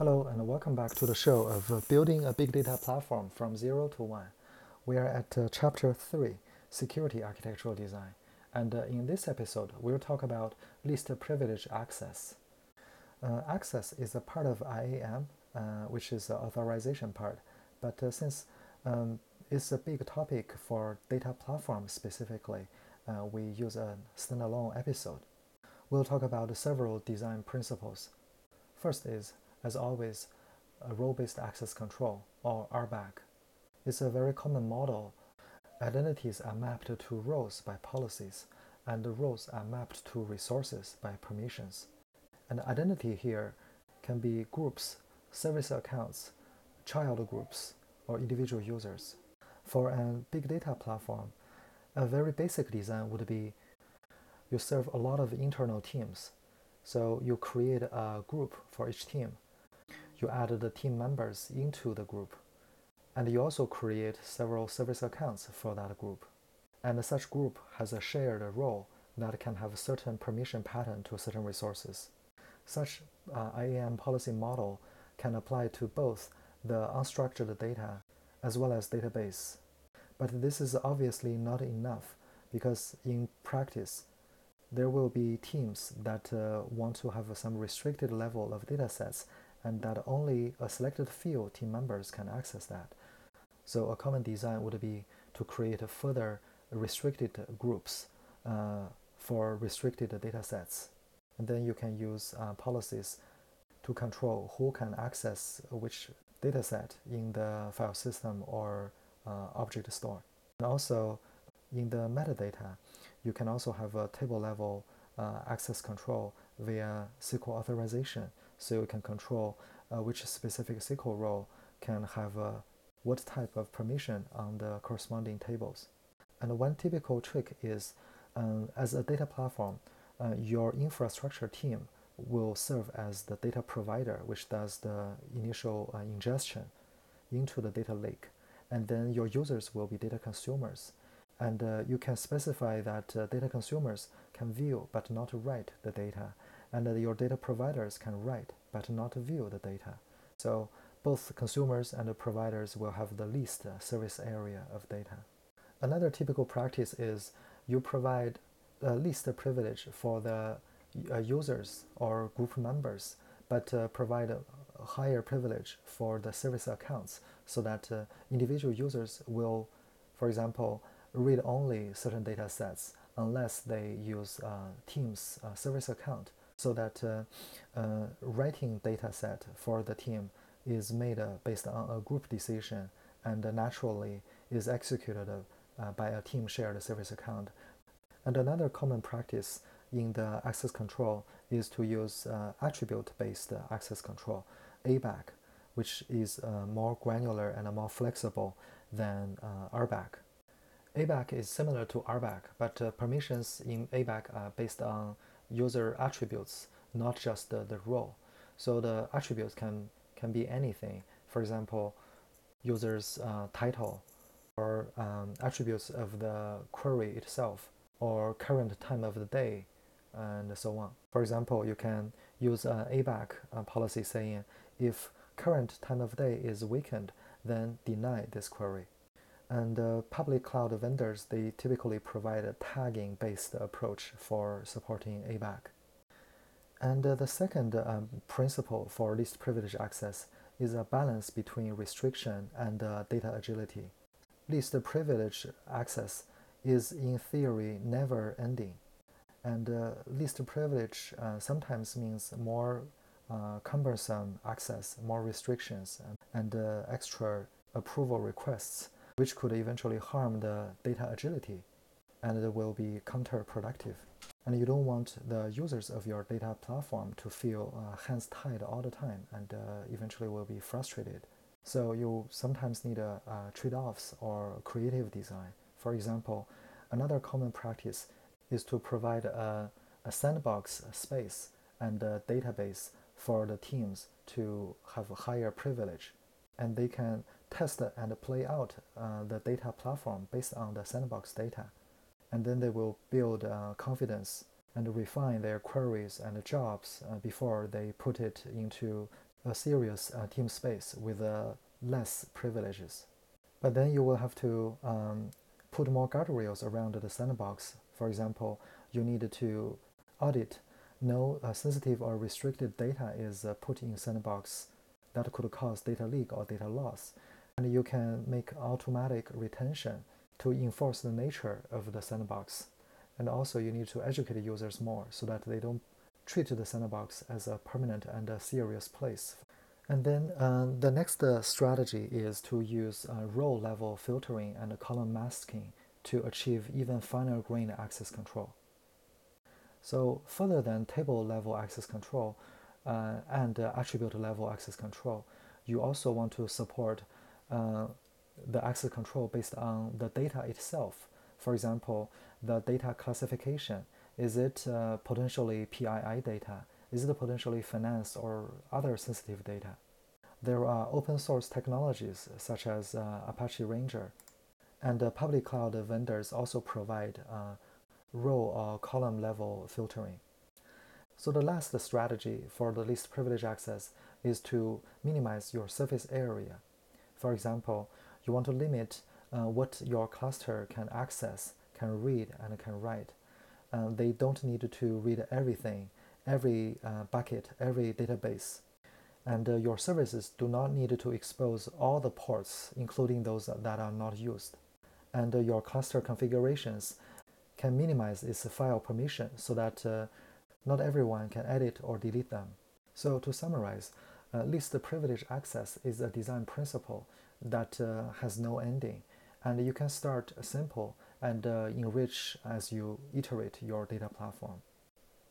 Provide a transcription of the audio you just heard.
Hello, and welcome back to the show of uh, Building a Big Data Platform from Zero to One. We are at uh, Chapter 3 Security Architectural Design. And uh, in this episode, we'll talk about least privilege access. Uh, access is a part of IAM, uh, which is the authorization part. But uh, since um, it's a big topic for data platform specifically, we use a standalone episode. We'll talk about several design principles. First is as always, a role-based access control, or RBAC. It's a very common model. Identities are mapped to roles by policies, and the roles are mapped to resources by permissions. And identity here can be groups, service accounts, child groups, or individual users. For a big data platform, a very basic design would be you serve a lot of internal teams. So you create a group for each team you add the team members into the group. And you also create several service accounts for that group. And such group has a shared role that can have a certain permission pattern to certain resources. Such uh, IAM policy model can apply to both the unstructured data as well as database. But this is obviously not enough because in practice, there will be teams that uh, want to have some restricted level of datasets and that only a selected few team members can access that. So a common design would be to create further restricted groups uh, for restricted data sets. And then you can use uh, policies to control who can access which data set in the file system or uh, object store. And also in the metadata, you can also have a table level uh, access control via SQL authorization so you can control uh, which specific SQL role can have uh, what type of permission on the corresponding tables. And one typical trick is um, as a data platform, uh, your infrastructure team will serve as the data provider, which does the initial uh, ingestion into the data lake. And then your users will be data consumers. And uh, you can specify that uh, data consumers can view but not write the data and your data providers can write but not view the data. So both consumers and providers will have the least uh, service area of data. Another typical practice is you provide the least privilege for the uh, users or group members, but uh, provide a higher privilege for the service accounts so that individual users will, for example, read only certain data sets unless they use Teams service account so that uh, uh, writing data set for the team is made uh, based on a group decision and naturally is executed by a team shared service account. And another common practice in the access control is to use attribute-based access control, ABAC, which is more granular and more flexible than RBAC. ABAC is similar to RBAC, but permissions in ABAC are based on user attributes, not just the, the role. So the attributes can, can be anything. For example, user's uh, title or um, attributes of the query itself or current time of the day and so on. For example, you can use an ABAC uh, policy saying if current time of day is weekend, then deny this query. And uh, public cloud vendors, they typically provide a tagging based approach for supporting ABAC. And uh, the second um, principle for least privilege access is a balance between restriction and uh, data agility. Least privilege access is in theory never ending. And uh, least privilege uh, sometimes means more uh, cumbersome access, more restrictions, and, and uh, extra approval requests which could eventually harm the data agility and it will be counterproductive. And you don't want the users of your data platform to feel uh, hands tied all the time and uh, eventually will be frustrated. So you sometimes need a, a trade-offs or creative design. For example, another common practice is to provide a, a sandbox space and a database for the teams to have a higher privilege and they can test and play out uh, the data platform based on the sandbox data. And then they will build uh, confidence and refine their queries and jobs uh, before they put it into a serious uh, team space with uh, less privileges. But then you will have to um, put more guardrails around the sandbox. For example, you need to audit no uh, sensitive or restricted data is put in sandbox that could cause data leak or data loss. And you can make automatic retention to enforce the nature of the sandbox. And also you need to educate users more so that they don't treat the sandbox as a permanent and a serious place. And then uh, the next uh, strategy is to use uh, row level filtering and column masking to achieve even finer grained access control. So further than table level access control uh, and uh, attribute level access control, you also want to support uh, the access control based on the data itself. For example, the data classification. Is it uh, potentially PII data? Is it potentially finance or other sensitive data? There are open source technologies such as uh, Apache Ranger, and uh, public cloud vendors also provide row or column level filtering. So the last strategy for the least privilege access is to minimize your surface area. For example, you want to limit uh, what your cluster can access, can read, and can write. Uh, they don't need to read everything, every uh, bucket, every database. And uh, your services do not need to expose all the ports, including those that are not used. And uh, your cluster configurations can minimize its file permission so that uh, not everyone can edit or delete them. So to summarize, uh, least privilege access is a design principle that uh, has no ending, and you can start simple and uh, enrich as you iterate your data platform.